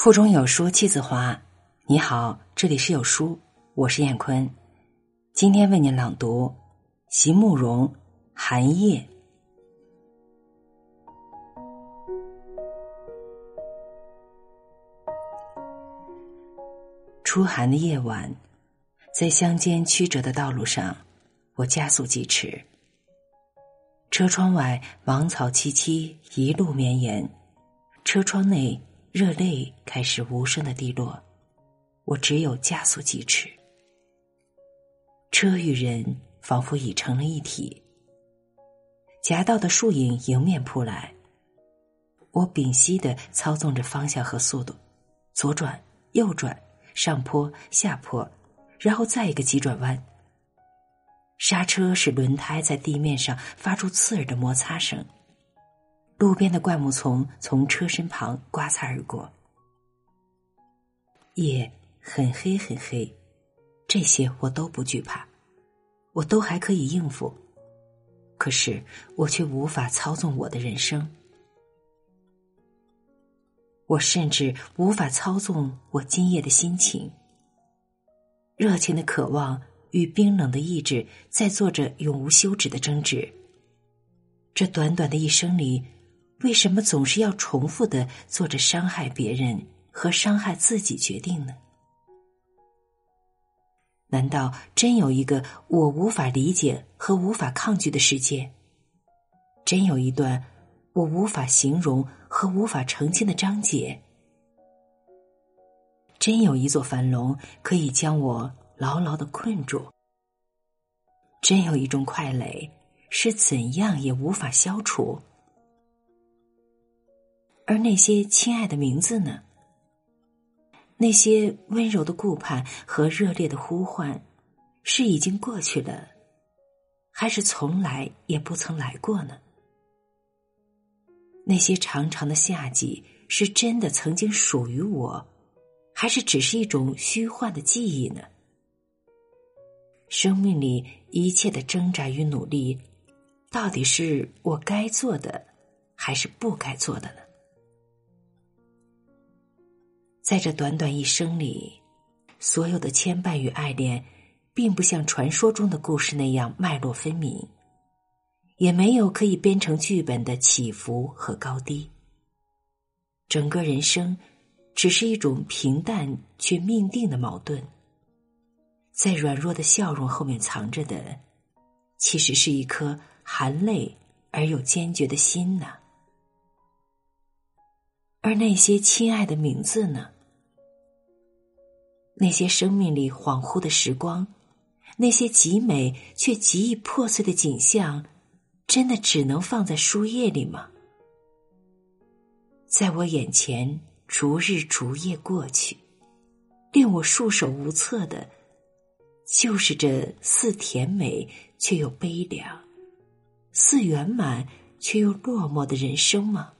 腹中有书气自华。你好，这里是有书，我是燕坤。今天为您朗读席慕容《寒夜》。初寒的夜晚，在乡间曲折的道路上，我加速疾驰。车窗外芒草萋萋，一路绵延；车窗内。热泪开始无声的滴落，我只有加速疾驰。车与人仿佛已成了一体。夹道的树影迎面扑来，我屏息的操纵着方向和速度，左转右转，上坡下坡，然后再一个急转弯。刹车使轮胎在地面上发出刺耳的摩擦声。路边的灌木丛从车身旁刮擦而过，夜很黑很黑，这些我都不惧怕，我都还可以应付。可是我却无法操纵我的人生，我甚至无法操纵我今夜的心情。热情的渴望与冰冷的意志在做着永无休止的争执。这短短的一生里。为什么总是要重复的做着伤害别人和伤害自己决定呢？难道真有一个我无法理解和无法抗拒的世界？真有一段我无法形容和无法澄清的章节？真有一座樊笼可以将我牢牢的困住？真有一种快垒是怎样也无法消除？而那些亲爱的名字呢？那些温柔的顾盼和热烈的呼唤，是已经过去了，还是从来也不曾来过呢？那些长长的夏季，是真的曾经属于我，还是只是一种虚幻的记忆呢？生命里一切的挣扎与努力，到底是我该做的，还是不该做的呢？在这短短一生里，所有的牵绊与爱恋，并不像传说中的故事那样脉络分明，也没有可以编成剧本的起伏和高低。整个人生，只是一种平淡却命定的矛盾。在软弱的笑容后面藏着的，其实是一颗含泪而又坚决的心呐。而那些亲爱的名字呢？那些生命里恍惚的时光，那些极美却极易破碎的景象，真的只能放在书页里吗？在我眼前逐日逐夜过去，令我束手无策的，就是这似甜美却又悲凉，似圆满却又落寞的人生吗？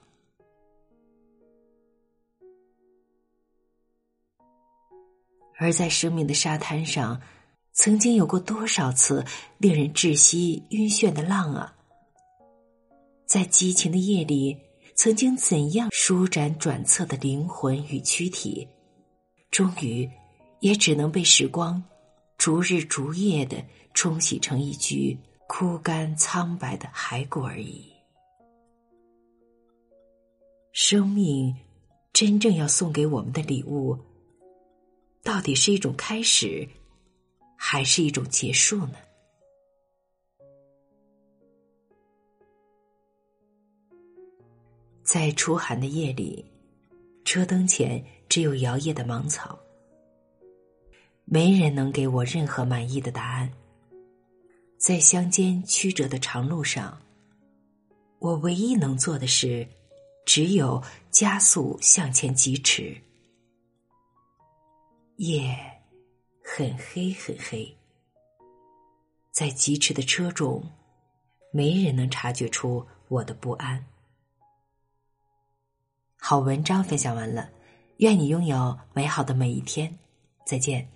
而在生命的沙滩上，曾经有过多少次令人窒息、晕眩的浪啊！在激情的夜里，曾经怎样舒展转侧的灵魂与躯体，终于也只能被时光逐日逐夜的冲洗成一具枯干苍白的骸骨而已。生命真正要送给我们的礼物。到底是一种开始，还是一种结束呢？在初寒的夜里，车灯前只有摇曳的芒草，没人能给我任何满意的答案。在乡间曲折的长路上，我唯一能做的事，只有加速向前疾驰。夜很黑很黑，在疾驰的车中，没人能察觉出我的不安。好文章分享完了，愿你拥有美好的每一天，再见。